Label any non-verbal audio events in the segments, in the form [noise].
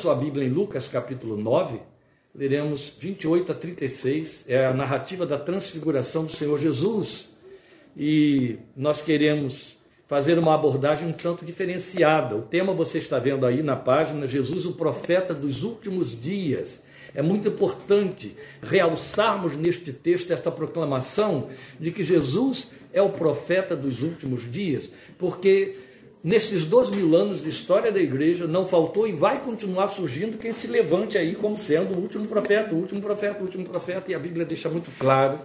sua Bíblia em Lucas capítulo 9, leremos 28 a 36, é a narrativa da transfiguração do Senhor Jesus. E nós queremos fazer uma abordagem um tanto diferenciada. O tema você está vendo aí na página Jesus, o profeta dos últimos dias. É muito importante realçarmos neste texto esta proclamação de que Jesus é o profeta dos últimos dias, porque nesses dois mil anos de história da igreja não faltou e vai continuar surgindo quem se levante aí como sendo o último profeta, o último profeta, o último profeta, e a Bíblia deixa muito claro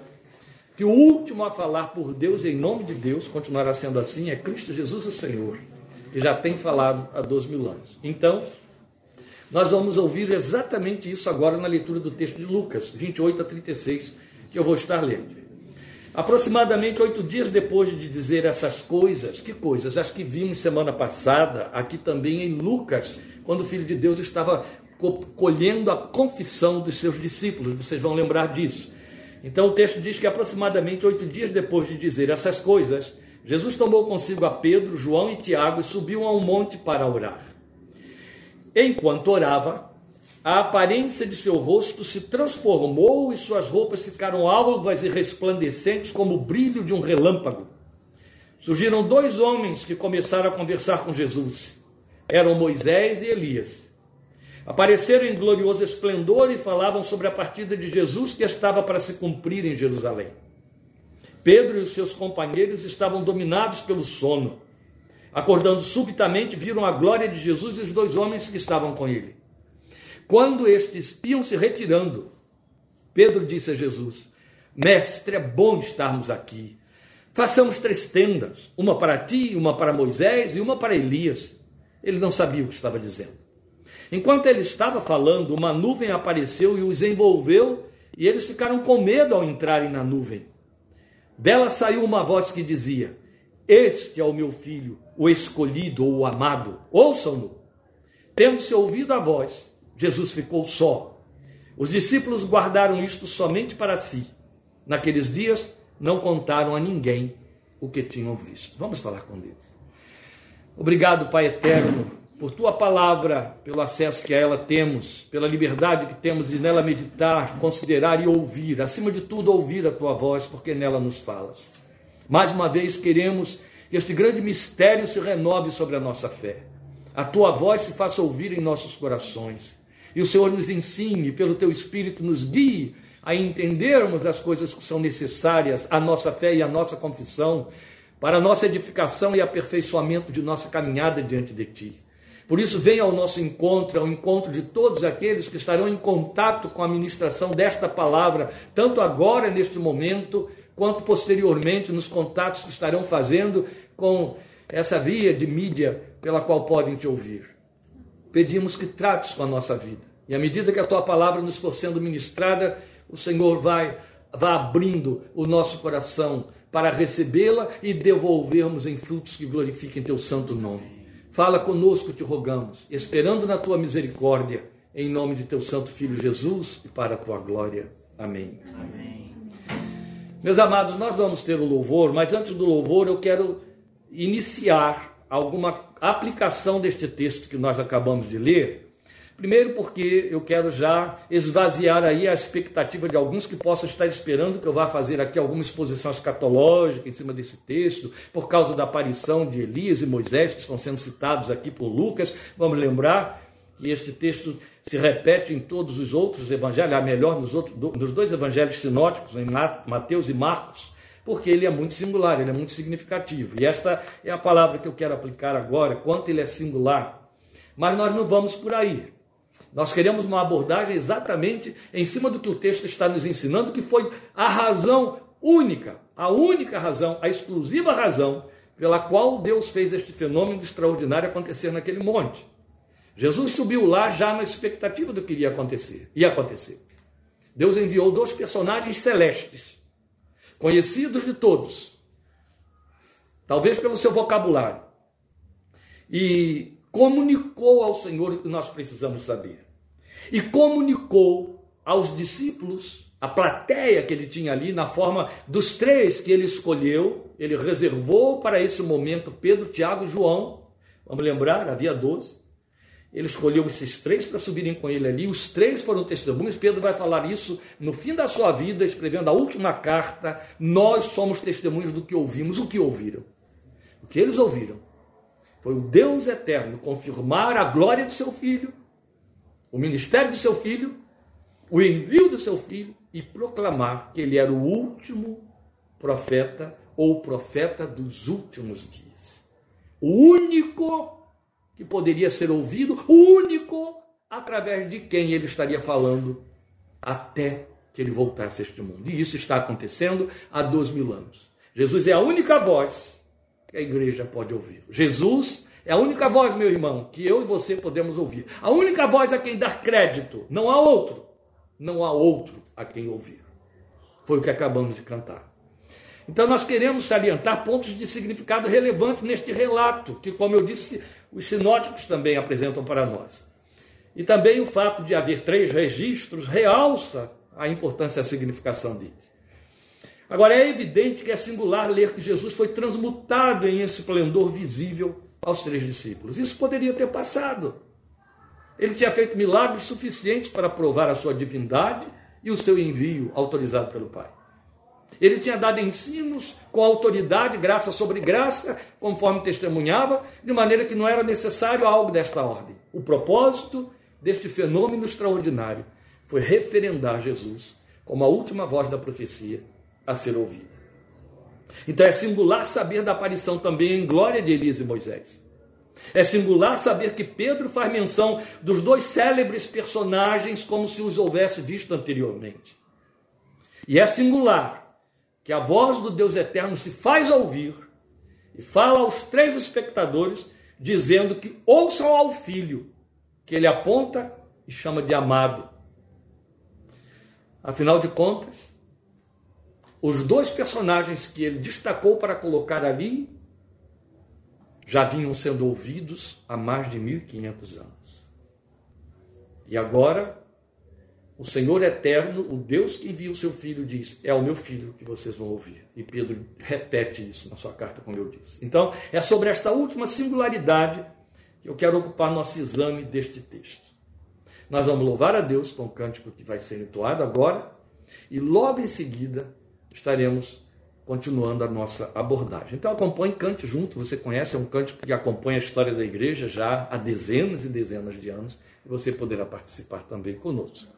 que o último a falar por Deus em nome de Deus, continuará sendo assim, é Cristo Jesus o Senhor, que já tem falado há dois mil anos. Então, nós vamos ouvir exatamente isso agora na leitura do texto de Lucas, 28 a 36, que eu vou estar lendo. Aproximadamente oito dias depois de dizer essas coisas, que coisas? As que vimos semana passada, aqui também em Lucas, quando o Filho de Deus estava colhendo a confissão dos seus discípulos, vocês vão lembrar disso. Então o texto diz que aproximadamente oito dias depois de dizer essas coisas, Jesus tomou consigo a Pedro, João e Tiago e subiu a um monte para orar. Enquanto orava, a aparência de seu rosto se transformou e suas roupas ficaram alvas e resplandecentes como o brilho de um relâmpago. Surgiram dois homens que começaram a conversar com Jesus. Eram Moisés e Elias. Apareceram em glorioso esplendor e falavam sobre a partida de Jesus que estava para se cumprir em Jerusalém. Pedro e os seus companheiros estavam dominados pelo sono. Acordando subitamente, viram a glória de Jesus e os dois homens que estavam com ele. Quando estes iam se retirando, Pedro disse a Jesus: Mestre, é bom estarmos aqui. Façamos três tendas, uma para ti, uma para Moisés e uma para Elias. Ele não sabia o que estava dizendo. Enquanto ele estava falando, uma nuvem apareceu e os envolveu, e eles ficaram com medo ao entrarem na nuvem. Dela saiu uma voz que dizia: Este é o meu filho, o escolhido ou o amado, ouçam-no. Tendo-se ouvido a voz, Jesus ficou só. Os discípulos guardaram isto somente para si. Naqueles dias, não contaram a ninguém o que tinham visto. Vamos falar com Deus. Obrigado, Pai eterno, por tua palavra, pelo acesso que a ela temos, pela liberdade que temos de nela meditar, considerar e ouvir. Acima de tudo, ouvir a tua voz, porque nela nos falas. Mais uma vez, queremos que este grande mistério se renove sobre a nossa fé. A tua voz se faça ouvir em nossos corações. E o Senhor nos ensine, pelo teu Espírito, nos guie a entendermos as coisas que são necessárias à nossa fé e à nossa confissão, para a nossa edificação e aperfeiçoamento de nossa caminhada diante de ti. Por isso, venha ao nosso encontro, ao encontro de todos aqueles que estarão em contato com a ministração desta palavra, tanto agora, neste momento, quanto posteriormente nos contatos que estarão fazendo com essa via de mídia pela qual podem te ouvir. Pedimos que trates com a nossa vida. E à medida que a tua palavra nos for sendo ministrada, o Senhor vai, vai abrindo o nosso coração para recebê-la e devolvermos em frutos que glorifiquem teu santo nome. Fala conosco, te rogamos, esperando na tua misericórdia, em nome de teu santo filho Jesus e para a tua glória. Amém. Amém. Meus amados, nós vamos ter o louvor, mas antes do louvor eu quero iniciar alguma aplicação deste texto que nós acabamos de ler Primeiro, porque eu quero já esvaziar aí a expectativa de alguns que possam estar esperando que eu vá fazer aqui alguma exposição escatológica em cima desse texto, por causa da aparição de Elias e Moisés, que estão sendo citados aqui por Lucas. Vamos lembrar que este texto se repete em todos os outros evangelhos, a melhor nos, outros, nos dois evangelhos sinóticos, em Mateus e Marcos, porque ele é muito singular, ele é muito significativo. E esta é a palavra que eu quero aplicar agora, quanto ele é singular. Mas nós não vamos por aí. Nós queremos uma abordagem exatamente em cima do que o texto está nos ensinando, que foi a razão única, a única razão, a exclusiva razão pela qual Deus fez este fenômeno extraordinário acontecer naquele monte. Jesus subiu lá já na expectativa do que iria acontecer. Ia acontecer. Deus enviou dois personagens celestes, conhecidos de todos, talvez pelo seu vocabulário, e comunicou ao Senhor o que nós precisamos saber e comunicou aos discípulos, a plateia que ele tinha ali, na forma dos três que ele escolheu, ele reservou para esse momento Pedro, Tiago e João. Vamos lembrar, havia doze. Ele escolheu esses três para subirem com ele ali. Os três foram testemunhas. Pedro vai falar isso no fim da sua vida, escrevendo a última carta. Nós somos testemunhas do que ouvimos. O que ouviram? O que eles ouviram foi o Deus eterno confirmar a glória do seu filho, o ministério do seu filho, o envio do seu filho e proclamar que ele era o último profeta ou profeta dos últimos dias. O único que poderia ser ouvido, o único através de quem ele estaria falando até que ele voltasse a este mundo. E isso está acontecendo há dois mil anos. Jesus é a única voz que a igreja pode ouvir. Jesus é a única voz, meu irmão, que eu e você podemos ouvir. A única voz a quem dar crédito. Não há outro. Não há outro a quem ouvir. Foi o que acabamos de cantar. Então nós queremos salientar pontos de significado relevantes neste relato, que, como eu disse, os sinóticos também apresentam para nós. E também o fato de haver três registros realça a importância e a significação dele. Agora, é evidente que é singular ler que Jesus foi transmutado em esplendor visível aos três discípulos. Isso poderia ter passado. Ele tinha feito milagres suficientes para provar a sua divindade e o seu envio autorizado pelo Pai. Ele tinha dado ensinos com autoridade, graça sobre graça, conforme testemunhava, de maneira que não era necessário algo desta ordem. O propósito deste fenômeno extraordinário foi referendar Jesus como a última voz da profecia a ser ouvida. Então é singular saber da aparição também em glória de Elias e Moisés. É singular saber que Pedro faz menção dos dois célebres personagens como se os houvesse visto anteriormente. E é singular que a voz do Deus eterno se faz ouvir e fala aos três espectadores, dizendo que ouçam ao filho, que ele aponta e chama de amado. Afinal de contas, os dois personagens que ele destacou para colocar ali já vinham sendo ouvidos há mais de 1500 anos. E agora o Senhor eterno, o Deus que envia o seu filho, diz: É o meu filho que vocês vão ouvir. E Pedro repete isso na sua carta, como eu disse. Então, é sobre esta última singularidade que eu quero ocupar nosso exame deste texto. Nós vamos louvar a Deus com o cântico que vai ser entoado agora, e logo em seguida estaremos continuando a nossa abordagem. Então acompanhe, cante junto, você conhece, é um cântico que acompanha a história da igreja já há dezenas e dezenas de anos, e você poderá participar também conosco.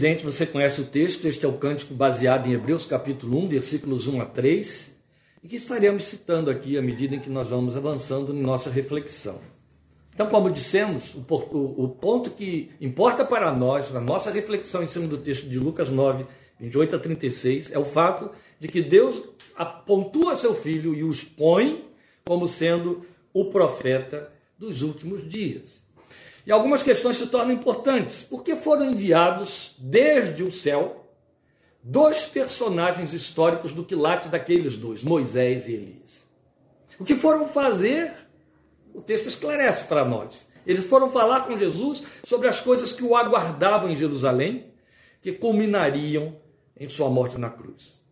Evidente, você conhece o texto, este é o cântico baseado em Hebreus capítulo 1, versículos 1 a 3, e que estaremos citando aqui à medida em que nós vamos avançando em nossa reflexão. Então, como dissemos, o, o, o ponto que importa para nós, na nossa reflexão em cima do texto de Lucas 9, 28 a 36, é o fato de que Deus apontua seu filho e o expõe como sendo o profeta dos últimos dias. E algumas questões se tornam importantes, porque foram enviados desde o céu dois personagens históricos do quilate daqueles dois, Moisés e Elias. O que foram fazer, o texto esclarece para nós. Eles foram falar com Jesus sobre as coisas que o aguardavam em Jerusalém, que culminariam em sua morte na cruz.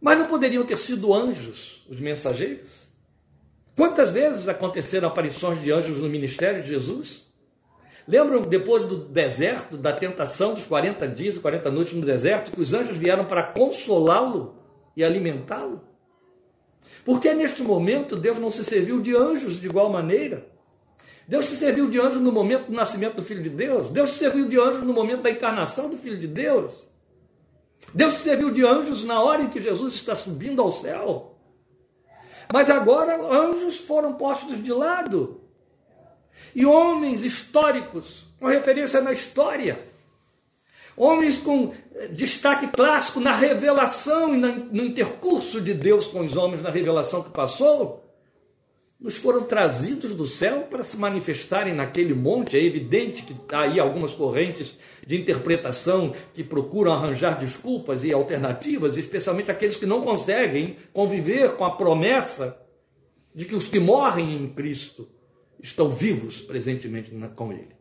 Mas não poderiam ter sido anjos os mensageiros? Quantas vezes aconteceram aparições de anjos no ministério de Jesus? Lembram depois do deserto, da tentação dos 40 dias e 40 noites no deserto, que os anjos vieram para consolá-lo e alimentá-lo? Por que neste momento Deus não se serviu de anjos de igual maneira? Deus se serviu de anjos no momento do nascimento do Filho de Deus. Deus se serviu de anjos no momento da encarnação do Filho de Deus. Deus se serviu de anjos na hora em que Jesus está subindo ao céu. Mas agora anjos foram postos de lado. E homens históricos, com referência na história, homens com eh, destaque clássico na revelação e no intercurso de Deus com os homens na revelação que passou, nos foram trazidos do céu para se manifestarem naquele monte. É evidente que há aí algumas correntes de interpretação que procuram arranjar desculpas e alternativas, especialmente aqueles que não conseguem conviver com a promessa de que os que morrem em Cristo estão vivos presentemente com Ele.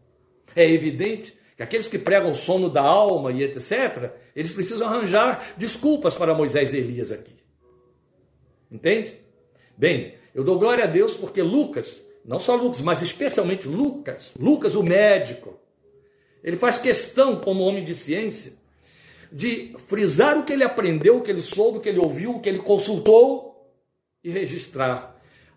É evidente que aqueles que pregam o sono da alma e etc., eles precisam arranjar desculpas para Moisés e Elias aqui. Entende? Bem, eu dou glória a Deus porque Lucas, não só Lucas, mas especialmente Lucas, Lucas, o médico, ele faz questão, como homem de ciência, de frisar o que ele aprendeu, o que ele soube, o que ele ouviu, o que ele consultou e registrar.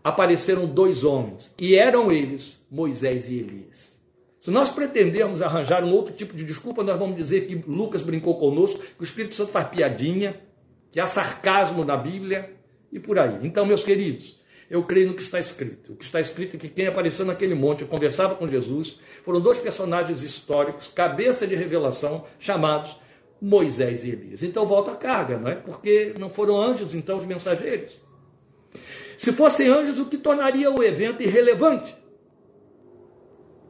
Apareceram dois homens, e eram eles Moisés e Elias. Se nós pretendermos arranjar um outro tipo de desculpa, nós vamos dizer que Lucas brincou conosco, que o Espírito Santo faz piadinha, que há sarcasmo na Bíblia e por aí. Então, meus queridos, eu creio no que está escrito. O que está escrito é que quem apareceu naquele monte conversava com Jesus foram dois personagens históricos, cabeça de revelação, chamados Moisés e Elias. Então volta a carga, não é? Porque não foram anjos, então, os mensageiros. Se fossem anjos, o que tornaria o evento irrelevante?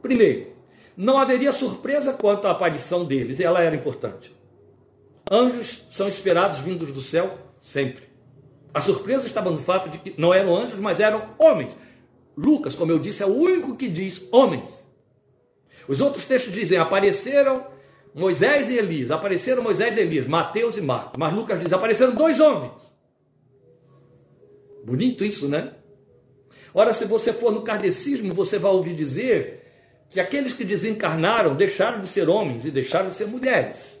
Primeiro, não haveria surpresa quanto à aparição deles, ela era importante. Anjos são esperados vindos do céu sempre. A surpresa estava no fato de que não eram anjos, mas eram homens. Lucas, como eu disse, é o único que diz homens. Os outros textos dizem: apareceram Moisés e Elias, apareceram Moisés e Elias, Mateus e Marcos. Mas Lucas diz: apareceram dois homens. Bonito isso, né? Ora, se você for no kardecismo, você vai ouvir dizer que aqueles que desencarnaram deixaram de ser homens e deixaram de ser mulheres.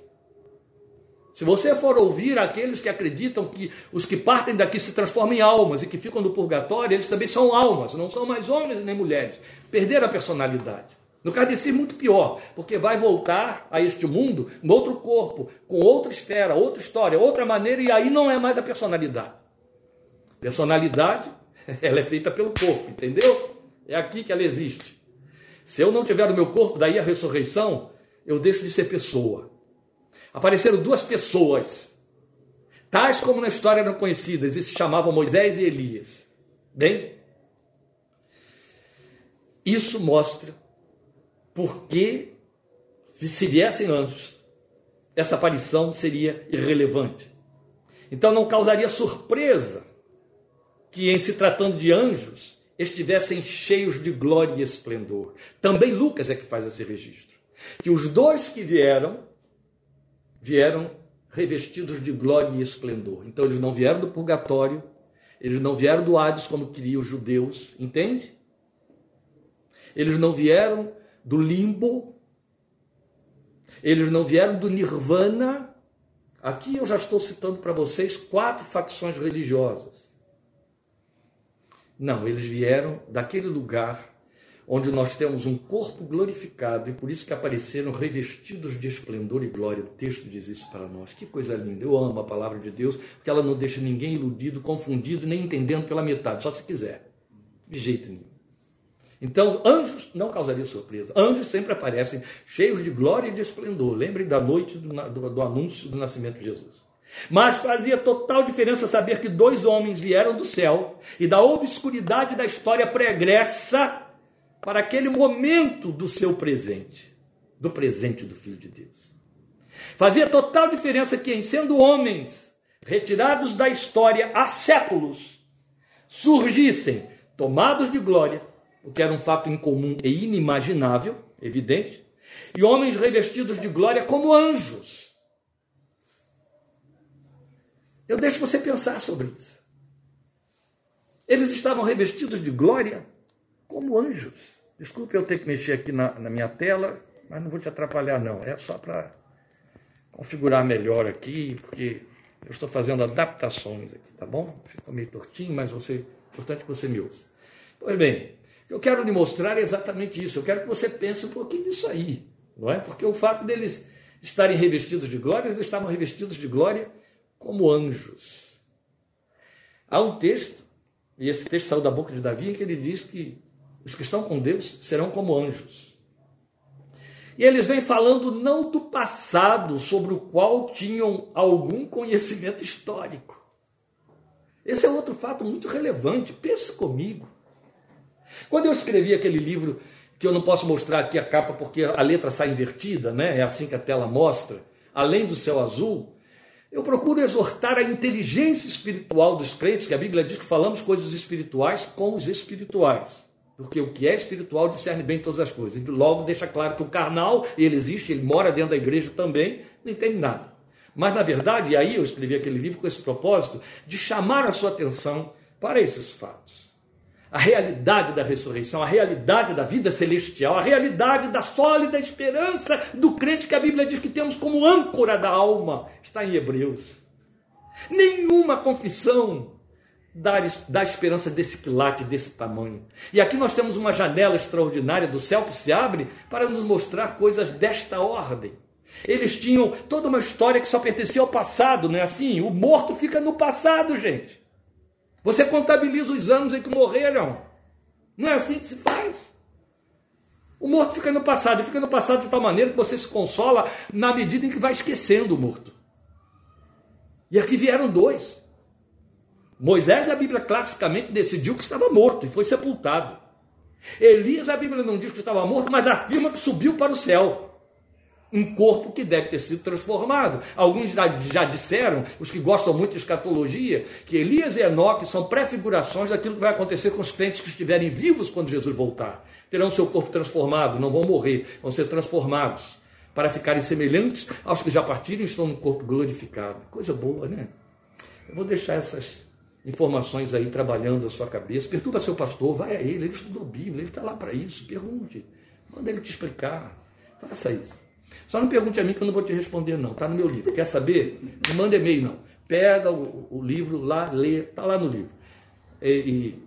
Se você for ouvir aqueles que acreditam que os que partem daqui se transformam em almas e que ficam no purgatório, eles também são almas, não são mais homens nem mulheres. Perderam a personalidade. No kardecismo, muito pior, porque vai voltar a este mundo em outro corpo, com outra esfera, outra história, outra maneira, e aí não é mais a personalidade. Personalidade, [laughs] ela é feita pelo corpo, entendeu? É aqui que ela existe. Se eu não tiver o meu corpo, daí a ressurreição, eu deixo de ser pessoa apareceram duas pessoas, tais como na história eram conhecidas, e se chamavam Moisés e Elias. Bem, isso mostra porque se viessem anjos, essa aparição seria irrelevante. Então não causaria surpresa que, em se tratando de anjos, estivessem cheios de glória e esplendor. Também Lucas é que faz esse registro. Que os dois que vieram vieram revestidos de glória e esplendor. Então eles não vieram do purgatório, eles não vieram do Hades como queriam os judeus, entende? Eles não vieram do limbo, eles não vieram do nirvana. Aqui eu já estou citando para vocês quatro facções religiosas. Não, eles vieram daquele lugar onde nós temos um corpo glorificado e por isso que apareceram revestidos de esplendor e glória. O texto diz isso para nós. Que coisa linda. Eu amo a palavra de Deus, porque ela não deixa ninguém iludido, confundido, nem entendendo pela metade, só se quiser. De jeito nenhum. Então, anjos não causaria surpresa. Anjos sempre aparecem cheios de glória e de esplendor. Lembrem da noite do, do, do anúncio do nascimento de Jesus. Mas fazia total diferença saber que dois homens vieram do céu e da obscuridade da história pregressa para aquele momento do seu presente, do presente do Filho de Deus. Fazia total diferença que, em sendo homens retirados da história há séculos, surgissem tomados de glória, o que era um fato incomum e inimaginável, evidente, e homens revestidos de glória como anjos. Eu deixo você pensar sobre isso. Eles estavam revestidos de glória como anjos. Desculpe eu ter que mexer aqui na, na minha tela, mas não vou te atrapalhar, não. É só para configurar melhor aqui, porque eu estou fazendo adaptações aqui, tá bom? Ficou meio tortinho, mas você, é importante que você me ouça. Pois bem, eu quero lhe mostrar exatamente isso. Eu quero que você pense um pouquinho nisso aí, não é? Porque o fato deles estarem revestidos de glória, eles estavam revestidos de glória como anjos. Há um texto, e esse texto saiu da boca de Davi, em que ele diz que os que estão com Deus serão como anjos. E eles vêm falando não do passado sobre o qual tinham algum conhecimento histórico. Esse é outro fato muito relevante. Pense comigo. Quando eu escrevi aquele livro, que eu não posso mostrar aqui a capa porque a letra sai invertida, né? É assim que a tela mostra. Além do céu azul, eu procuro exortar a inteligência espiritual dos crentes, que a Bíblia diz que falamos coisas espirituais com os espirituais. Porque o que é espiritual discerne bem todas as coisas. E logo deixa claro que o carnal, ele existe, ele mora dentro da igreja também, não entende nada. Mas na verdade, e aí eu escrevi aquele livro com esse propósito, de chamar a sua atenção para esses fatos. A realidade da ressurreição, a realidade da vida celestial, a realidade da sólida esperança do crente que a Bíblia diz que temos como âncora da alma, está em Hebreus. Nenhuma confissão dar, dar esperança desse quilate, desse tamanho. E aqui nós temos uma janela extraordinária do céu que se abre para nos mostrar coisas desta ordem. Eles tinham toda uma história que só pertencia ao passado, não é assim? O morto fica no passado, gente. Você contabiliza os anos em que morreram. Não é assim que se faz. O morto fica no passado, e fica no passado de tal maneira que você se consola na medida em que vai esquecendo o morto. E aqui vieram dois. Moisés, a Bíblia classicamente decidiu que estava morto e foi sepultado. Elias, a Bíblia não diz que estava morto, mas afirma que subiu para o céu. Um corpo que deve ter sido transformado. Alguns já, já disseram, os que gostam muito de escatologia, que Elias e Enoque são prefigurações daquilo que vai acontecer com os crentes que estiverem vivos quando Jesus voltar. Terão seu corpo transformado, não vão morrer, vão ser transformados para ficarem semelhantes aos que já partiram e estão no corpo glorificado. Coisa boa, né? Eu vou deixar essas informações aí trabalhando a sua cabeça. Perturba seu pastor, vai a ele, ele estudou Bíblia, ele está lá para isso. Pergunte, manda ele te explicar. Faça isso. Só não pergunte a mim que eu não vou te responder, não. Está no meu livro. Quer saber? Não manda e-mail, não. Pega o, o livro lá, lê, está lá no livro. E, e,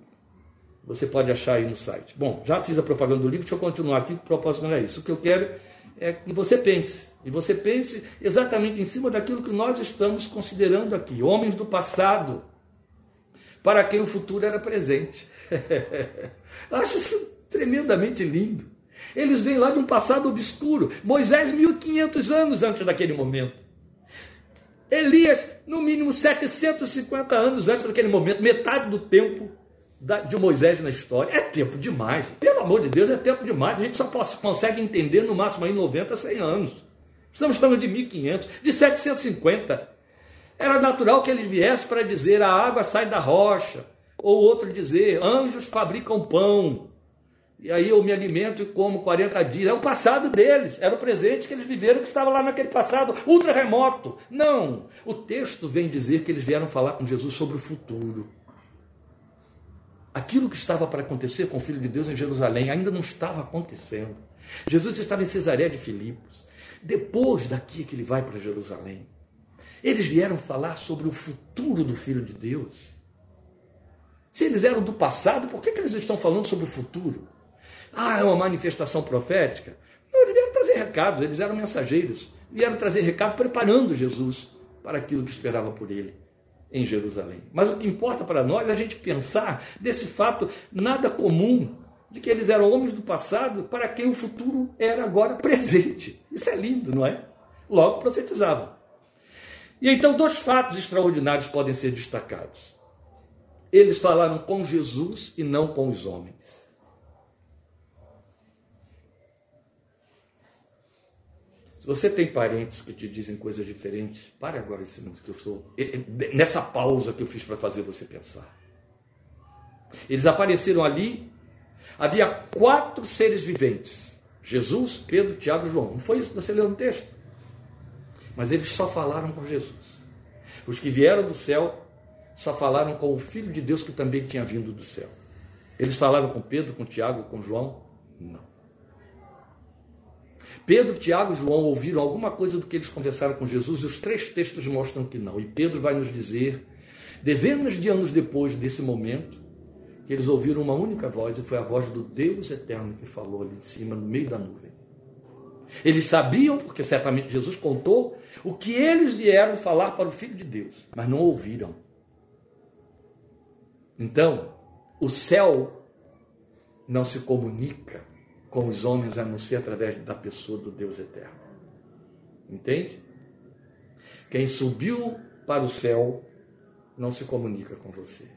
você pode achar aí no site. Bom, já fiz a propaganda do livro, deixa eu continuar aqui, o propósito não é isso. O que eu quero é que você pense. E você pense exatamente em cima daquilo que nós estamos considerando aqui. Homens do passado, para quem o futuro era presente. [laughs] Acho isso tremendamente lindo. Eles vêm lá de um passado obscuro. Moisés, 1500 anos antes daquele momento. Elias, no mínimo 750 anos antes daquele momento, metade do tempo de Moisés na história. É tempo demais. Pelo amor de Deus, é tempo demais. A gente só consegue entender no máximo aí 90, 100 anos. Estamos falando de 1500, de 750. Era natural que eles viessem para dizer a água sai da rocha, ou outro dizer anjos fabricam pão. E aí eu me alimento e como 40 dias. É o passado deles, era o presente que eles viveram, que estava lá naquele passado ultra remoto. Não, o texto vem dizer que eles vieram falar com Jesus sobre o futuro. Aquilo que estava para acontecer com o Filho de Deus em Jerusalém ainda não estava acontecendo. Jesus estava em Cesareia de Filipos. Depois daqui que ele vai para Jerusalém. Eles vieram falar sobre o futuro do Filho de Deus. Se eles eram do passado, por que, que eles estão falando sobre o futuro? Ah, é uma manifestação profética? Não, eles vieram trazer recados, eles eram mensageiros. Vieram trazer recados preparando Jesus para aquilo que esperava por ele em Jerusalém. Mas o que importa para nós é a gente pensar desse fato nada comum de que eles eram homens do passado para quem o futuro era agora presente. Isso é lindo, não é? Logo profetizavam. E então dois fatos extraordinários podem ser destacados. Eles falaram com Jesus e não com os homens. Se você tem parentes que te dizem coisas diferentes, pare agora esse minuto que eu estou. Nessa pausa que eu fiz para fazer você pensar. Eles apareceram ali, havia quatro seres viventes: Jesus, Pedro, Tiago e João. Não foi isso que você leu no texto? Mas eles só falaram com Jesus. Os que vieram do céu só falaram com o Filho de Deus que também tinha vindo do céu. Eles falaram com Pedro, com Tiago, com João? Não. Pedro, Tiago e João ouviram alguma coisa do que eles conversaram com Jesus e os três textos mostram que não. E Pedro vai nos dizer, dezenas de anos depois desse momento, que eles ouviram uma única voz e foi a voz do Deus eterno que falou ali em cima, no meio da nuvem. Eles sabiam, porque certamente Jesus contou, o que eles vieram falar para o Filho de Deus, mas não ouviram. Então, o céu não se comunica com os homens a não ser através da pessoa do Deus eterno. Entende? Quem subiu para o céu não se comunica com você.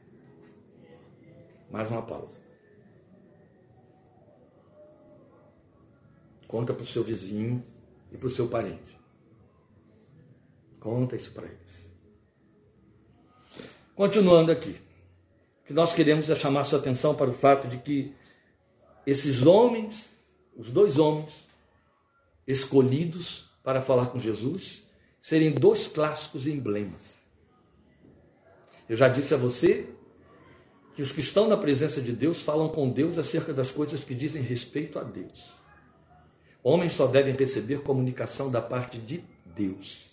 Mais uma pausa. Conta para o seu vizinho e para o seu parente. Conta isso para eles. Continuando aqui. O que nós queremos é chamar sua atenção para o fato de que esses homens, os dois homens escolhidos para falar com Jesus, serem dois clássicos emblemas. Eu já disse a você que os que estão na presença de Deus falam com Deus acerca das coisas que dizem respeito a Deus. Homens só devem receber comunicação da parte de Deus.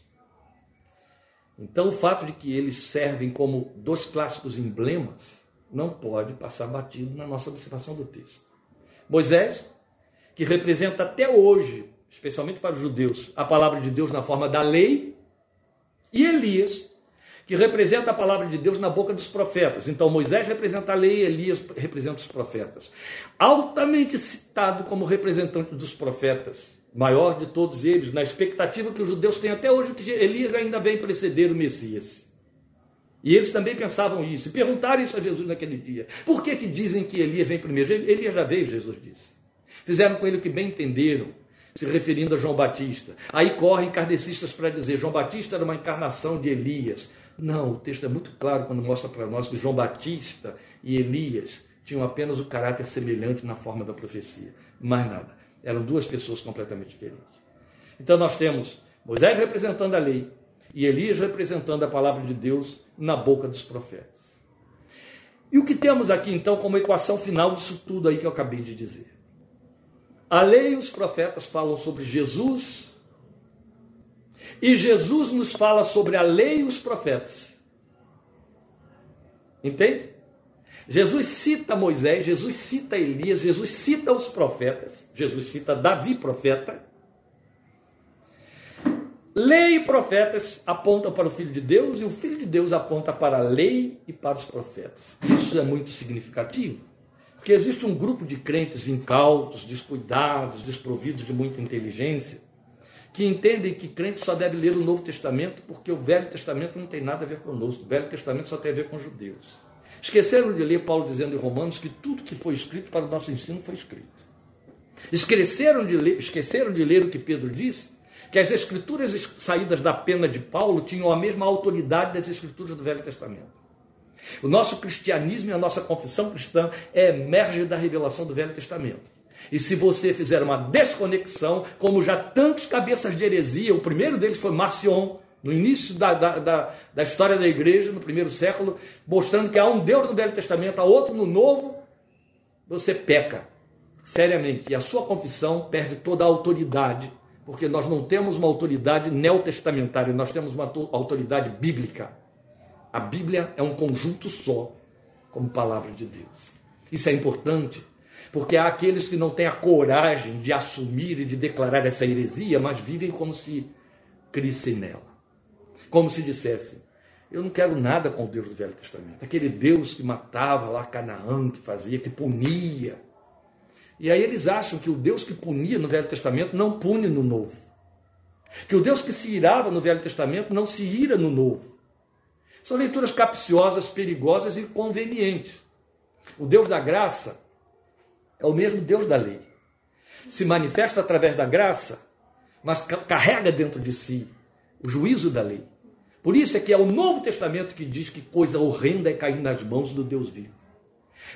Então, o fato de que eles servem como dois clássicos emblemas não pode passar batido na nossa observação do texto. Moisés, que representa até hoje, especialmente para os judeus, a palavra de Deus na forma da lei, e Elias, que representa a palavra de Deus na boca dos profetas. Então Moisés representa a lei e Elias representa os profetas. Altamente citado como representante dos profetas, maior de todos eles, na expectativa que os judeus têm até hoje que Elias ainda vem preceder o Messias. E eles também pensavam isso, e perguntaram isso a Jesus naquele dia. Por que, que dizem que Elias vem primeiro? Elias já veio, Jesus disse. Fizeram com ele o que bem entenderam, se referindo a João Batista. Aí correm kardecistas para dizer João Batista era uma encarnação de Elias. Não, o texto é muito claro quando mostra para nós que João Batista e Elias tinham apenas o caráter semelhante na forma da profecia. Mais nada. Eram duas pessoas completamente diferentes. Então nós temos Moisés representando a lei e Elias representando a palavra de Deus na boca dos profetas. E o que temos aqui então como equação final disso tudo aí que eu acabei de dizer? A lei e os profetas falam sobre Jesus, e Jesus nos fala sobre a lei e os profetas. Entende? Jesus cita Moisés, Jesus cita Elias, Jesus cita os profetas, Jesus cita Davi, profeta, Lei e profetas apontam para o Filho de Deus e o Filho de Deus aponta para a lei e para os profetas. Isso é muito significativo, porque existe um grupo de crentes incautos, descuidados, desprovidos de muita inteligência, que entendem que crente só deve ler o Novo Testamento porque o Velho Testamento não tem nada a ver conosco. O Velho Testamento só tem a ver com judeus. Esqueceram de ler Paulo dizendo em Romanos que tudo que foi escrito para o nosso ensino foi escrito. Esqueceram de ler, esqueceram de ler o que Pedro disse que as escrituras saídas da pena de Paulo tinham a mesma autoridade das escrituras do Velho Testamento. O nosso cristianismo e a nossa confissão cristã emerge da revelação do Velho Testamento. E se você fizer uma desconexão, como já tantos cabeças de heresia, o primeiro deles foi Marcion, no início da, da, da, da, história da igreja, no primeiro século, mostrando que há um Deus no Velho Testamento, há outro no Novo, você peca seriamente. E a sua confissão perde toda a autoridade porque nós não temos uma autoridade neotestamentária, nós temos uma autoridade bíblica. A Bíblia é um conjunto só, como palavra de Deus. Isso é importante, Porque há aqueles que não têm a coragem de assumir e de declarar essa heresia, mas vivem como se crissem nela. Como se dissessem: Eu não quero nada com o Deus do Velho Testamento. Aquele Deus que matava lá Canaã, que fazia, que punia. E aí eles acham que o Deus que punia no Velho Testamento não pune no Novo. Que o Deus que se irava no Velho Testamento não se ira no Novo. São leituras capciosas, perigosas e convenientes. O Deus da graça é o mesmo Deus da lei. Se manifesta através da graça, mas carrega dentro de si o juízo da lei. Por isso é que é o Novo Testamento que diz que coisa horrenda é cair nas mãos do Deus vivo.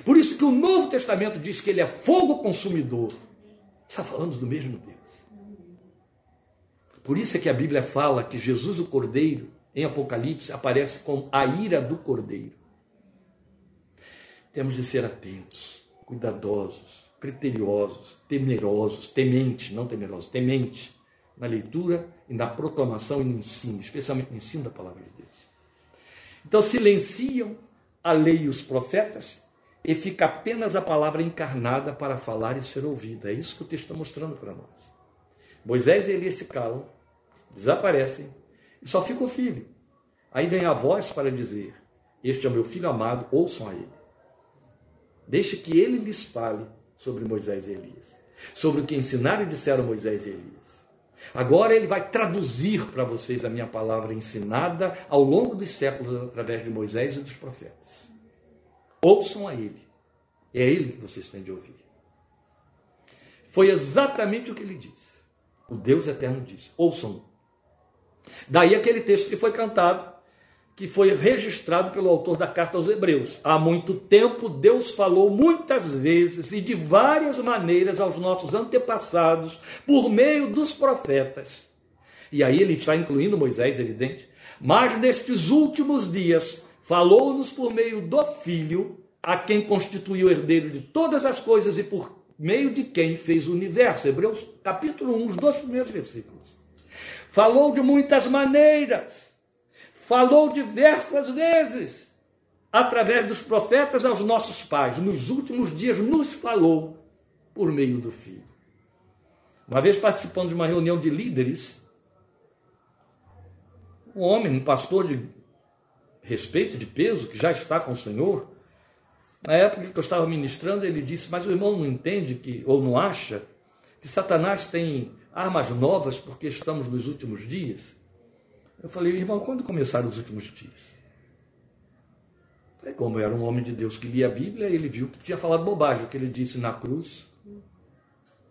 Por isso que o Novo Testamento diz que ele é fogo consumidor. Está falando do mesmo Deus. Por isso é que a Bíblia fala que Jesus, o Cordeiro, em Apocalipse, aparece com a ira do Cordeiro. Temos de ser atentos, cuidadosos, criteriosos, temerosos, temente, não temerosos, temente, na leitura e na proclamação e no ensino, especialmente no ensino da palavra de Deus. Então silenciam a lei e os profetas e fica apenas a palavra encarnada para falar e ser ouvida. É isso que o texto está mostrando para nós. Moisés e Elias se calam, desaparecem e só fica o filho. Aí vem a voz para dizer: Este é o meu filho amado, ouçam a ele. Deixe que ele lhes fale sobre Moisés e Elias, sobre o que ensinaram e disseram Moisés e Elias. Agora ele vai traduzir para vocês a minha palavra ensinada ao longo dos séculos através de Moisés e dos profetas. Ouçam a ele. É ele que vocês têm de ouvir. Foi exatamente o que ele disse. O Deus eterno disse: ouçam. Daí aquele texto que foi cantado, que foi registrado pelo autor da carta aos Hebreus. Há muito tempo Deus falou muitas vezes e de várias maneiras aos nossos antepassados por meio dos profetas. E aí ele está incluindo Moisés, evidente. Mas nestes últimos dias falou-nos por meio do Filho, a quem constituiu herdeiro de todas as coisas e por meio de quem fez o universo. Hebreus capítulo 1, os dois primeiros versículos. Falou de muitas maneiras, falou diversas vezes, através dos profetas aos nossos pais. Nos últimos dias nos falou por meio do Filho. Uma vez participando de uma reunião de líderes, um homem, um pastor de respeito, de peso, que já está com o Senhor, na época que eu estava ministrando, ele disse: Mas o irmão não entende que, ou não acha, que Satanás tem armas novas porque estamos nos últimos dias? Eu falei, irmão, quando começaram os últimos dias? Como era um homem de Deus que lia a Bíblia, ele viu que tinha falado bobagem, o que ele disse na cruz.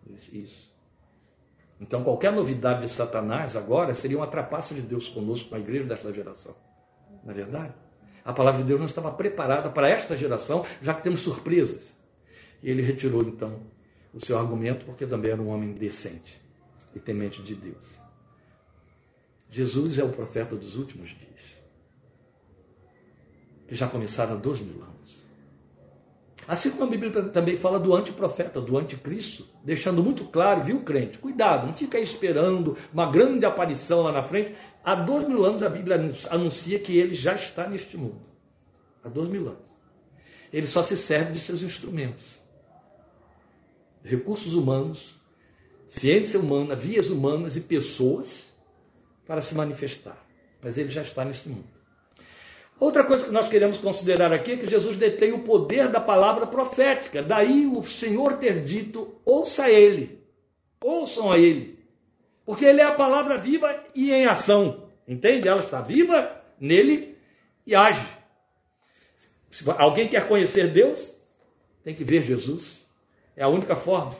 Disse isso. Então, qualquer novidade de Satanás agora seria uma trapaça de Deus conosco, com a igreja desta geração. Não é verdade? A palavra de Deus não estava preparada para esta geração, já que temos surpresas. E ele retirou então o seu argumento, porque também era um homem decente e temente de Deus. Jesus é o profeta dos últimos dias, que já começaram há dois mil anos. Assim como a Bíblia também fala do antiprofeta, do anticristo, deixando muito claro, viu, crente? Cuidado, não fica aí esperando uma grande aparição lá na frente. Há dois mil anos a Bíblia anuncia que ele já está neste mundo. Há dois mil anos. Ele só se serve de seus instrumentos. Recursos humanos, ciência humana, vias humanas e pessoas para se manifestar. Mas ele já está neste mundo. Outra coisa que nós queremos considerar aqui é que Jesus detém o poder da palavra profética. Daí o Senhor ter dito: ouça ele, ouçam a ele. Porque ele é a palavra viva e em ação. Entende? Ela está viva nele e age. Se alguém quer conhecer Deus, tem que ver Jesus. É a única forma.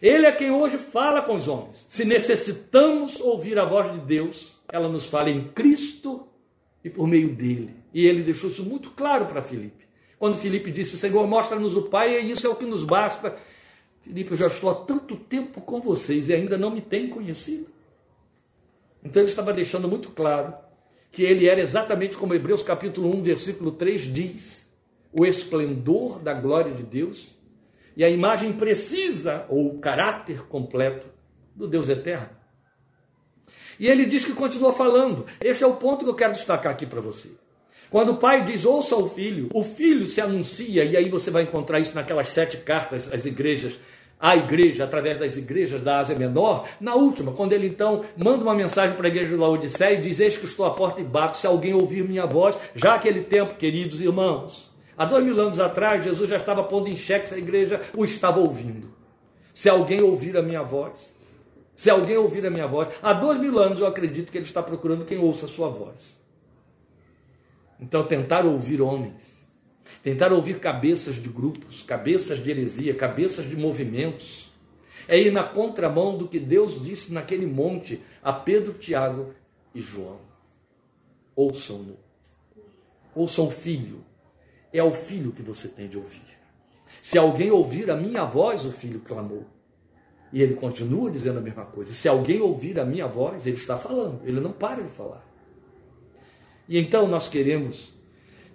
Ele é quem hoje fala com os homens. Se necessitamos ouvir a voz de Deus, ela nos fala em Cristo e por meio dele. E ele deixou isso muito claro para Filipe. Quando Filipe disse: Senhor, mostra-nos o Pai, e isso é o que nos basta. Filipe, eu já estou há tanto tempo com vocês e ainda não me têm conhecido. Então ele estava deixando muito claro que ele era exatamente como Hebreus capítulo 1, versículo 3 diz: o esplendor da glória de Deus e a imagem precisa ou o caráter completo do Deus eterno. E ele diz que continua falando. Esse é o ponto que eu quero destacar aqui para você. Quando o pai diz, ouça o filho, o filho se anuncia, e aí você vai encontrar isso naquelas sete cartas às igrejas, à igreja, através das igrejas da Ásia Menor, na última, quando ele então manda uma mensagem para a igreja de Laodiceia e diz: Eis que estou à porta e bato, se alguém ouvir minha voz, já aquele tempo, queridos irmãos, há dois mil anos atrás, Jesus já estava pondo em xeque se a igreja o estava ouvindo. Se alguém ouvir a minha voz, se alguém ouvir a minha voz, há dois mil anos eu acredito que ele está procurando quem ouça a sua voz. Então, tentar ouvir homens, tentar ouvir cabeças de grupos, cabeças de heresia, cabeças de movimentos, é ir na contramão do que Deus disse naquele monte a Pedro, Tiago e João. Ouçam-no. Ouçam o filho. É ao filho que você tem de ouvir. Se alguém ouvir a minha voz, o filho clamou. E ele continua dizendo a mesma coisa. Se alguém ouvir a minha voz, ele está falando, ele não para de falar. E então nós queremos,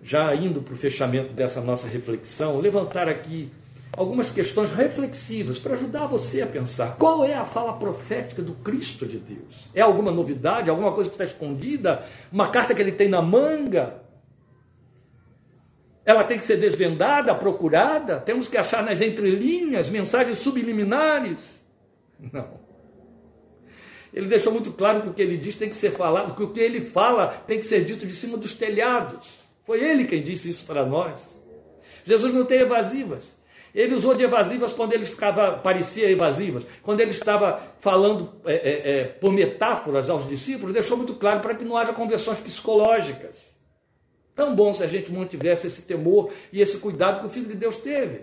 já indo para o fechamento dessa nossa reflexão, levantar aqui algumas questões reflexivas para ajudar você a pensar qual é a fala profética do Cristo de Deus. É alguma novidade, alguma coisa que está escondida, uma carta que ele tem na manga? Ela tem que ser desvendada, procurada, temos que achar nas entrelinhas mensagens subliminares. Não. Ele deixou muito claro que o que ele diz tem que ser falado, que o que ele fala tem que ser dito de cima dos telhados. Foi ele quem disse isso para nós. Jesus não tem evasivas. Ele usou de evasivas quando ele ficava, parecia evasivas, quando ele estava falando é, é, é, por metáforas aos discípulos, deixou muito claro para que não haja conversões psicológicas. Tão bom se a gente mantivesse esse temor e esse cuidado que o Filho de Deus teve.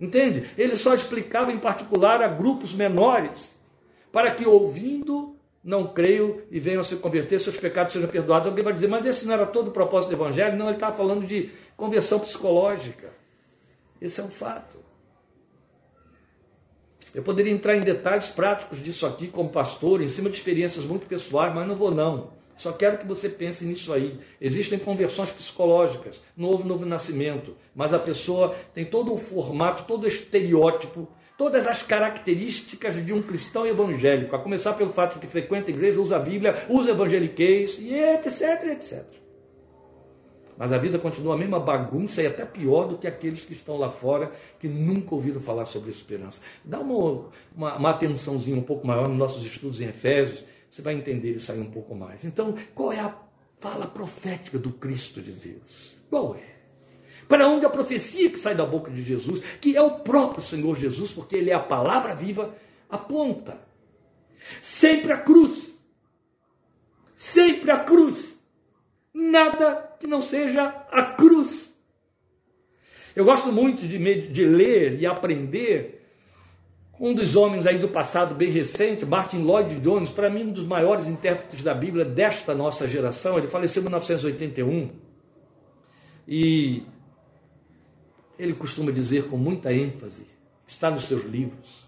Entende? Ele só explicava em particular a grupos menores, para que ouvindo não creio e venham se converter, seus pecados sejam perdoados. Alguém vai dizer, mas esse não era todo o propósito do Evangelho? Não, ele estava falando de conversão psicológica. Esse é um fato. Eu poderia entrar em detalhes práticos disso aqui como pastor, em cima de experiências muito pessoais, mas não vou não. Só quero que você pense nisso aí. Existem conversões psicológicas, novo novo nascimento, mas a pessoa tem todo o formato, todo o estereótipo, todas as características de um cristão evangélico, a começar pelo fato de que frequenta a igreja, usa a Bíblia, usa evangeliquez, e etc, etc. Mas a vida continua a mesma bagunça e até pior do que aqueles que estão lá fora que nunca ouviram falar sobre esperança. Dá uma, uma, uma atençãozinha um pouco maior nos nossos estudos em Efésios, você vai entender isso aí um pouco mais. Então, qual é a fala profética do Cristo de Deus? Qual é? Para onde a profecia que sai da boca de Jesus, que é o próprio Senhor Jesus, porque ele é a palavra viva, aponta. Sempre a cruz. Sempre a cruz. Nada que não seja a cruz. Eu gosto muito de, de ler e aprender um dos homens aí do passado bem recente, Martin Lloyd Jones, para mim um dos maiores intérpretes da Bíblia desta nossa geração, ele faleceu em 1981. E ele costuma dizer com muita ênfase, está nos seus livros.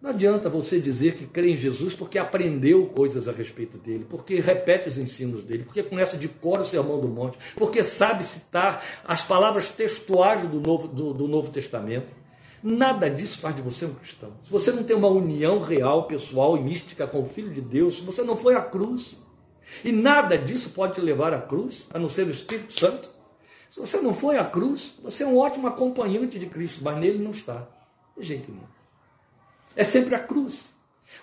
Não adianta você dizer que crê em Jesus porque aprendeu coisas a respeito dele, porque repete os ensinos dele, porque conhece de cor o sermão do monte, porque sabe citar as palavras textuais do Novo, do, do Novo Testamento. Nada disso faz de você um cristão. Se você não tem uma união real, pessoal e mística com o Filho de Deus, se você não foi à cruz, e nada disso pode te levar à cruz, a não ser o Espírito Santo. Se você não foi à cruz, você é um ótimo acompanhante de Cristo, mas nele não está. De jeito nenhum. É sempre a cruz,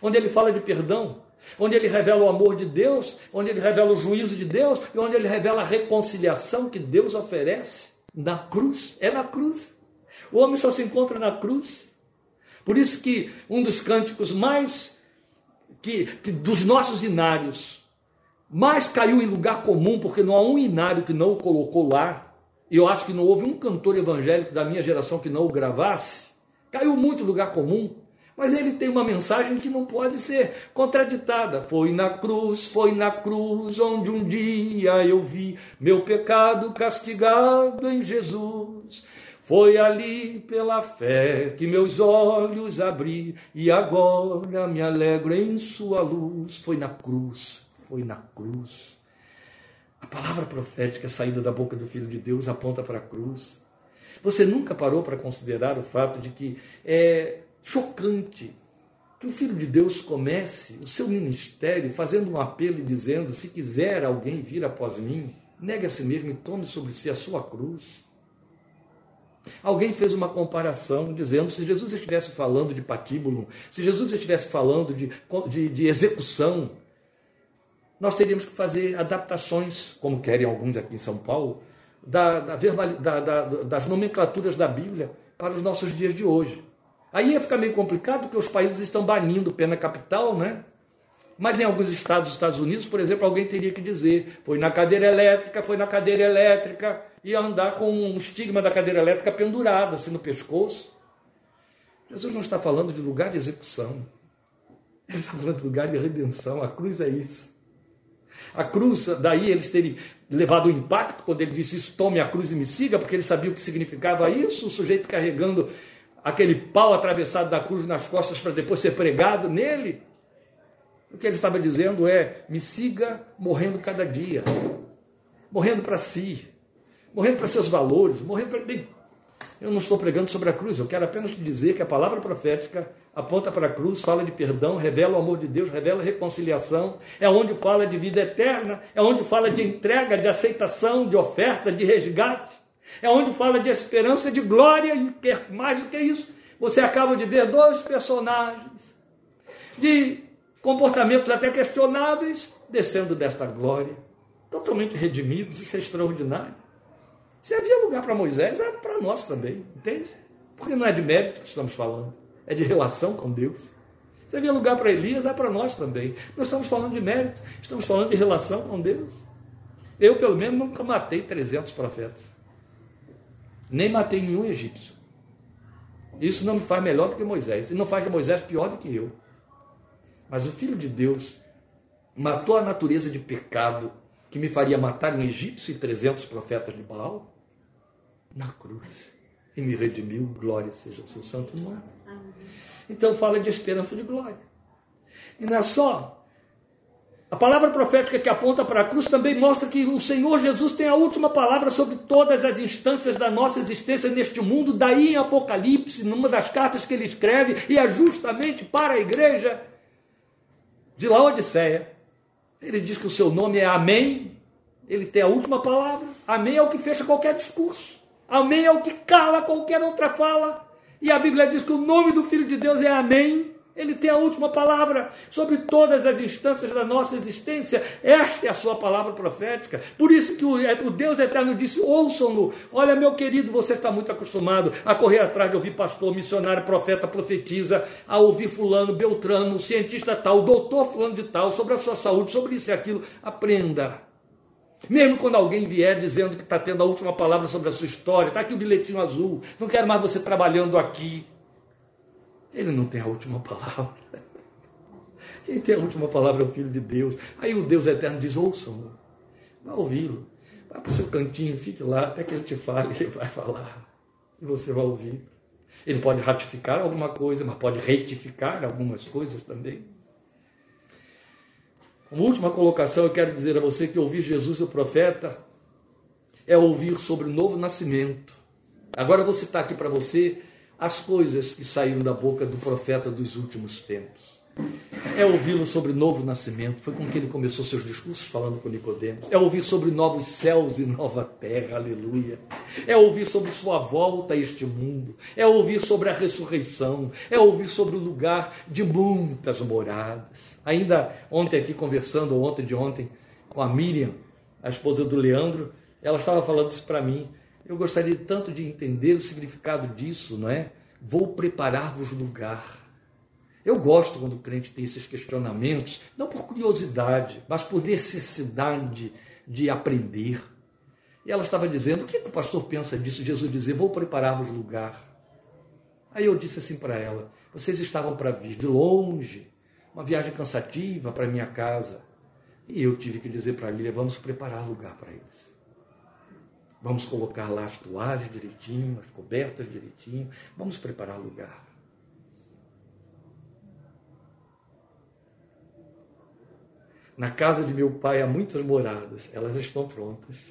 onde ele fala de perdão, onde ele revela o amor de Deus, onde ele revela o juízo de Deus e onde ele revela a reconciliação que Deus oferece na cruz. É na cruz. O homem só se encontra na cruz. Por isso que um dos cânticos mais que, que dos nossos inários mais caiu em lugar comum, porque não há um inário que não o colocou lá. E eu acho que não houve um cantor evangélico da minha geração que não o gravasse. Caiu muito lugar comum. Mas ele tem uma mensagem que não pode ser contraditada. Foi na cruz, foi na cruz onde um dia eu vi meu pecado castigado em Jesus. Foi ali pela fé que meus olhos abri e agora me alegro em sua luz. Foi na cruz, foi na cruz. A palavra profética saída da boca do Filho de Deus aponta para a cruz. Você nunca parou para considerar o fato de que é chocante que o Filho de Deus comece o seu ministério fazendo um apelo e dizendo: se quiser alguém vir após mim, Negue a si mesmo e tome sobre si a sua cruz. Alguém fez uma comparação dizendo se Jesus estivesse falando de patíbulo, se Jesus estivesse falando de, de, de execução, nós teríamos que fazer adaptações, como querem alguns aqui em São Paulo, da, da, da, das nomenclaturas da Bíblia para os nossos dias de hoje. Aí ia ficar meio complicado porque os países estão banindo pena capital, né? Mas em alguns estados dos Estados Unidos, por exemplo, alguém teria que dizer: foi na cadeira elétrica, foi na cadeira elétrica, e andar com um estigma da cadeira elétrica pendurado assim no pescoço. Jesus não está falando de lugar de execução. Ele está falando de lugar de redenção. A cruz é isso. A cruz, daí eles terem levado o impacto quando ele disse isso, tome a cruz e me siga, porque ele sabia o que significava isso, o sujeito carregando aquele pau atravessado da cruz nas costas para depois ser pregado nele. O que ele estava dizendo é: me siga morrendo cada dia, morrendo para si, morrendo para seus valores, morrendo para. Eu não estou pregando sobre a cruz, eu quero apenas te dizer que a palavra profética aponta para a cruz, fala de perdão, revela o amor de Deus, revela a reconciliação, é onde fala de vida eterna, é onde fala de entrega, de aceitação, de oferta, de resgate, é onde fala de esperança, de glória e quer mais do que isso. Você acaba de ver dois personagens de comportamentos até questionáveis descendo desta glória, totalmente redimidos, isso é extraordinário. Se havia lugar para Moisés, era para nós também, entende? Porque não é de mérito que estamos falando, é de relação com Deus. Se havia lugar para Elias, é para nós também. Nós estamos falando de mérito, estamos falando de relação com Deus. Eu, pelo menos, nunca matei 300 profetas. Nem matei nenhum egípcio. Isso não me faz melhor do que Moisés. E não faz de Moisés pior do que eu. Mas o Filho de Deus matou a natureza de pecado que me faria matar um egípcio e 300 profetas de Baal na cruz e me redimiu, glória seja o seu santo nome. Então fala de esperança de glória. E não é só. A palavra profética que aponta para a cruz também mostra que o Senhor Jesus tem a última palavra sobre todas as instâncias da nossa existência neste mundo. Daí em Apocalipse, numa das cartas que ele escreve, e é justamente para a igreja de Laodiceia, ele diz que o seu nome é Amém, ele tem a última palavra. Amém é o que fecha qualquer discurso. Amém é o que cala qualquer outra fala. E a Bíblia diz que o nome do Filho de Deus é Amém. Ele tem a última palavra sobre todas as instâncias da nossa existência. Esta é a sua palavra profética. Por isso que o, Deus eterno disse: ouçam-no. Olha, meu querido, você está muito acostumado a correr atrás de ouvir pastor, missionário, profeta, profetiza, a ouvir fulano, beltrano, cientista tal, doutor fulano de tal, sobre a sua saúde, sobre isso e aquilo. Aprenda. Mesmo quando alguém vier dizendo que está tendo a última palavra sobre a sua história, está aqui o bilhetinho azul, não quero mais você trabalhando aqui. Ele não tem a última palavra. Quem tem a última palavra é o Filho de Deus. Aí o Deus eterno diz: ouçam, vá ouvi-lo. Vá para o seu cantinho, fique lá, até que ele te fale, ele vai falar. E você vai ouvir. Ele pode ratificar alguma coisa, mas pode retificar algumas coisas também. Uma última colocação, eu quero dizer a você que ouvir Jesus o profeta é ouvir sobre o novo nascimento. Agora eu vou citar aqui para você as coisas que saíram da boca do profeta dos últimos tempos. É ouvi-lo sobre novo nascimento, foi com que ele começou seus discursos falando com Nicodemos. É ouvir sobre novos céus e nova terra, aleluia. É ouvir sobre sua volta a este mundo. É ouvir sobre a ressurreição. É ouvir sobre o lugar de muitas moradas. Ainda ontem aqui conversando, ou ontem de ontem, com a Miriam, a esposa do Leandro, ela estava falando isso para mim. Eu gostaria tanto de entender o significado disso, não é? Vou preparar-vos lugar. Eu gosto quando o crente tem esses questionamentos, não por curiosidade, mas por necessidade de aprender. E ela estava dizendo: o que, que o pastor pensa disso? Jesus dizer: vou preparar-vos lugar. Aí eu disse assim para ela: vocês estavam para vir de longe, uma viagem cansativa para minha casa. E eu tive que dizer para ele: vamos preparar lugar para eles. Vamos colocar lá as toalhas direitinho, as cobertas direitinho. Vamos preparar lugar. Na casa de meu pai há muitas moradas, elas estão prontas,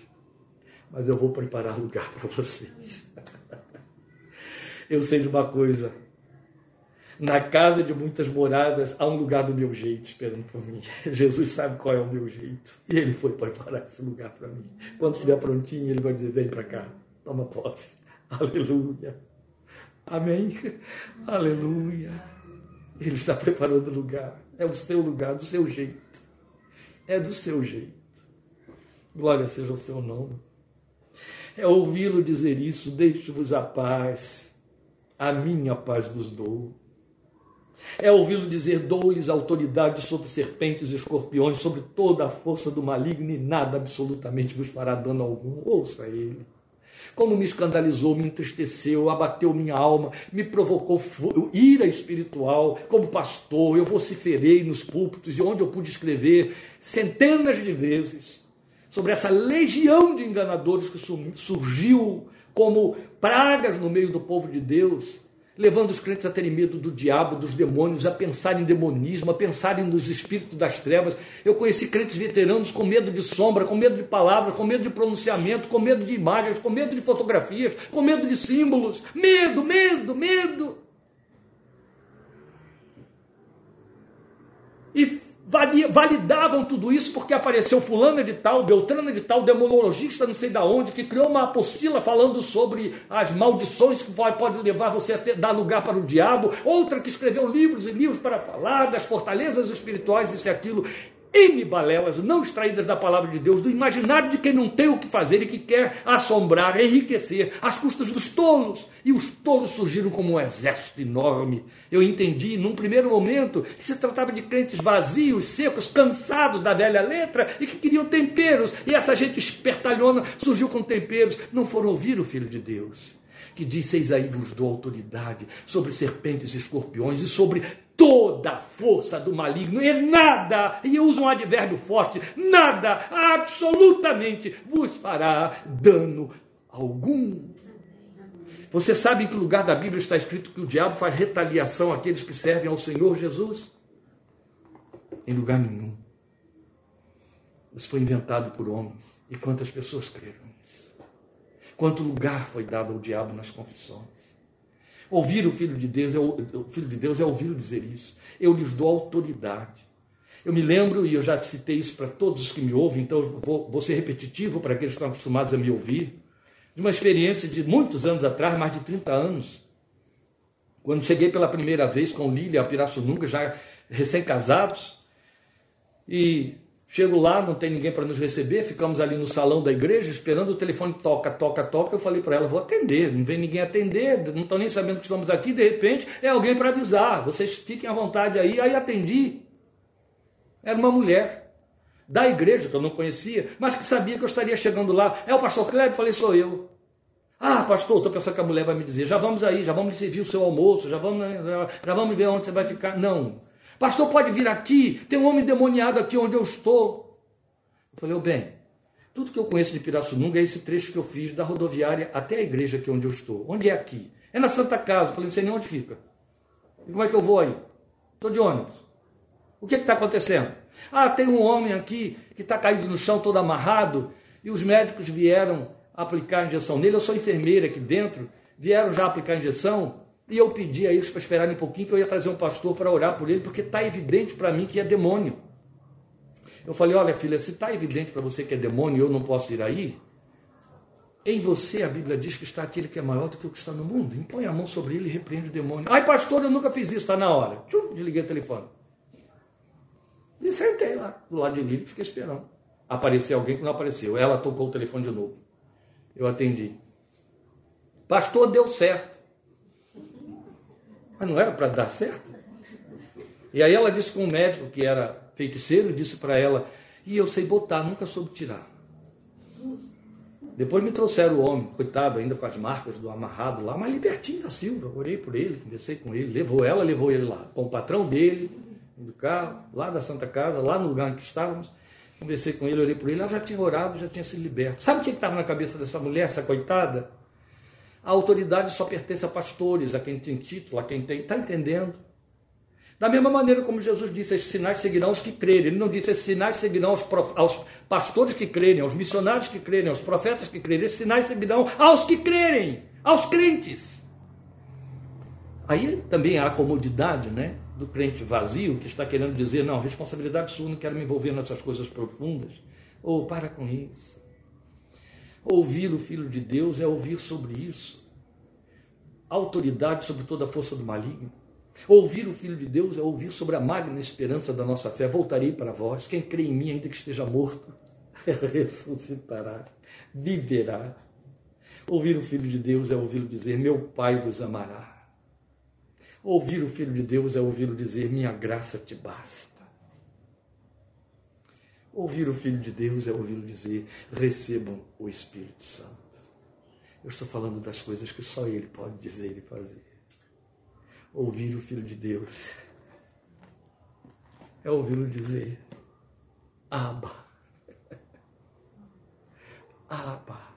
mas eu vou preparar lugar para vocês. [laughs] Eu sei de uma coisa: Na casa de muitas moradas há um lugar do meu jeito esperando por mim. [laughs] Jesus sabe qual é o meu jeito. E ele foi preparar esse lugar para mim. Quando estiver prontinho, ele vai dizer: vem para cá, toma posse. [laughs] Aleluia. Amém. Aleluia. Ele está preparando o lugar. É o seu lugar, do seu jeito. É do seu jeito. Glória seja o seu nome. É ouvi-lo dizer isso, deixe-vos a paz, a minha paz vos dou. É ouvi-lo dizer: dou-lhes autoridade sobre serpentes e escorpiões, sobre toda a força do maligno, e nada absolutamente vos fará dano algum. Ouça ele. Como me escandalizou, me entristeceu, abateu minha alma, me provocou ira espiritual. Como pastor, eu vociferei nos púlpitos e onde eu pude escrever centenas de vezes sobre essa legião de enganadores que surgiu como pragas no meio do povo de Deus, levando os crentes a terem medo do diabo, dos demônios, a pensar em demonismo, a pensarem nos espíritos das trevas. Eu conheci crentes veteranos com medo de sombra, com medo de palavras, com medo de pronunciamento, com medo de imagens, com medo de fotografias, com medo de símbolos. Medo, medo, medo. E validavam tudo isso porque apareceu fulano de tal, Beltrano de tal, demonologista não sei da onde, que criou uma apostila falando sobre as maldições que pode levar você a ter, dar lugar para o diabo, outra que escreveu livros e livros para falar das fortalezas espirituais, isso e aquilo. N balelas não extraídas da palavra de Deus, do imaginário de quem não tem o que fazer e que quer assombrar, enriquecer, às custas dos tolos. E os tolos surgiram como um exército enorme. Eu entendi, num primeiro momento, que se tratava de crentes vazios, secos, cansados da velha letra e que queriam temperos. E essa gente espertalhona surgiu com temperos. Não foram ouvir o Filho de Deus que disse: Eis aí vos dou autoridade sobre serpentes e escorpiões e sobre toda a força do maligno, e nada, e usa um advérbio forte, nada, absolutamente vos fará dano algum. Você sabe em que lugar da Bíblia está escrito que o diabo faz retaliação àqueles que servem ao Senhor Jesus? Em lugar nenhum. Isso foi inventado por homens. E quantas pessoas creram nisso? Quanto lugar foi dado ao diabo nas confissões? Ouvir o Filho de Deus é, o Filho de Deus é ouvir dizer isso. Eu lhes dou autoridade. Eu me lembro, e eu já citei isso para todos os que me ouvem, então vou, vou ser repetitivo para aqueles que estão acostumados a me ouvir, de uma experiência de muitos anos atrás, mais de 30 anos, quando cheguei pela primeira vez com Lília Pirassununga, já recém-casados, e Chego lá, não tem ninguém para nos receber, ficamos ali no salão da igreja esperando o telefone toca, toca, toca. Eu falei para ela, vou atender, não vem ninguém atender, não estão nem sabendo que estamos aqui, de repente é alguém para avisar, vocês fiquem à vontade aí. Aí atendi. Era uma mulher da igreja que eu não conhecia, mas que sabia que eu estaria chegando lá. É o pastor Cléber? Falei, sou eu. Ah, pastor, estou pensando que a mulher vai me dizer, já vamos aí, já vamos servir o seu almoço, já vamos, já, já vamos ver onde você vai ficar. Não. Pastor, pode vir aqui, tem um homem demoniado aqui onde eu estou. Eu falei, oh, bem, tudo que eu conheço de Pirassununga é esse trecho que eu fiz da rodoviária até a igreja aqui onde eu estou. Onde é aqui? É na Santa Casa. Eu falei, não sei nem onde fica. E como é que eu vou aí? Estou de ônibus. O que está acontecendo? Ah, tem um homem aqui que está caído no chão todo amarrado e os médicos vieram aplicar a injeção nele. Eu sou enfermeira aqui dentro, vieram já aplicar a injeção e eu pedi a eles para esperarem um pouquinho que eu ia trazer um pastor para orar por ele, porque está evidente para mim que é demônio. Eu falei: Olha, filha, se está evidente para você que é demônio e eu não posso ir aí, em você a Bíblia diz que está aquele que é maior do que o que está no mundo. Impõe a mão sobre ele e repreende o demônio. Ai, pastor, eu nunca fiz isso, está na hora. Tchum, desliguei o telefone. E sentei lá, do lado de Lília, e fiquei esperando. Apareceu alguém que não apareceu. Ela tocou o telefone de novo. Eu atendi. Pastor, deu certo. Mas não era para dar certo? E aí ela disse com um médico que era feiticeiro, disse para ela, e eu sei botar, nunca soube tirar. Depois me trouxeram o homem, coitado, ainda com as marcas do amarrado lá, mas libertinho da Silva. Orei por ele, conversei com ele, levou ela, levou ele lá, com o patrão dele, do carro, lá da Santa Casa, lá no lugar em que estávamos. Conversei com ele, orei por ele, ela já tinha orado, já tinha sido liberto. Sabe o que estava na cabeça dessa mulher, essa coitada? A autoridade só pertence a pastores, a quem tem título, a quem tem. Está entendendo? Da mesma maneira como Jesus disse, esses sinais seguirão os que crerem. Ele não disse, esses sinais seguirão aos, prof... aos pastores que crerem, aos missionários que crerem, aos profetas que crerem. Esses sinais seguirão aos que crerem, aos crentes. Aí também há a comodidade né, do crente vazio que está querendo dizer: não, responsabilidade sua, não quero me envolver nessas coisas profundas. Ou oh, para com isso. Ouvir o Filho de Deus é ouvir sobre isso. Autoridade sobre toda a força do maligno. Ouvir o Filho de Deus é ouvir sobre a magna esperança da nossa fé. Voltarei para vós. Quem crê em mim, ainda que esteja morto, [laughs] ressuscitará, viverá. Ouvir o Filho de Deus é ouvi-lo dizer: Meu Pai vos amará. Ouvir o Filho de Deus é ouvi-lo dizer: Minha graça te basta. Ouvir o Filho de Deus é ouvi-lo dizer: Recebam o Espírito Santo. Eu estou falando das coisas que só Ele pode dizer e fazer. Ouvir o Filho de Deus é ouvi-lo dizer: Abba. [laughs] Abba.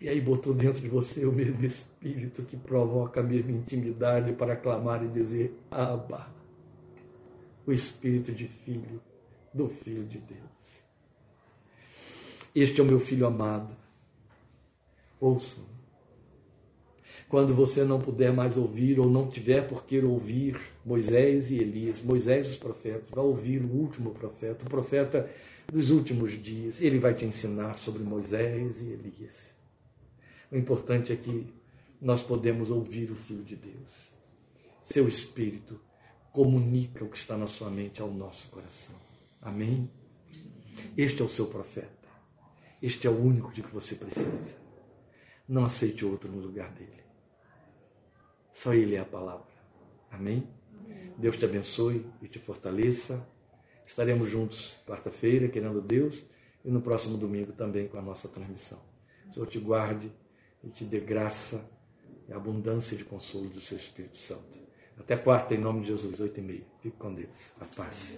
E aí botou dentro de você o mesmo espírito que provoca a mesma intimidade para clamar e dizer: Abba. O espírito de filho, do Filho de Deus. Este é o meu filho amado. Ouçam. Quando você não puder mais ouvir ou não tiver por que ouvir Moisés e Elias, Moisés os profetas, vai ouvir o último profeta, o profeta dos últimos dias. Ele vai te ensinar sobre Moisés e Elias. O importante é que nós podemos ouvir o Filho de Deus. Seu Espírito comunica o que está na sua mente ao nosso coração. Amém? Este é o seu profeta. Este é o único de que você precisa. Não aceite outro no lugar dele. Só ele é a palavra. Amém? Deus te abençoe e te fortaleça. Estaremos juntos quarta-feira, querendo Deus, e no próximo domingo também com a nossa transmissão. O Senhor te guarde e te dê graça e abundância de consolo do seu Espírito Santo. Até quarta, em nome de Jesus, oito e meia. Fique com Deus. A paz.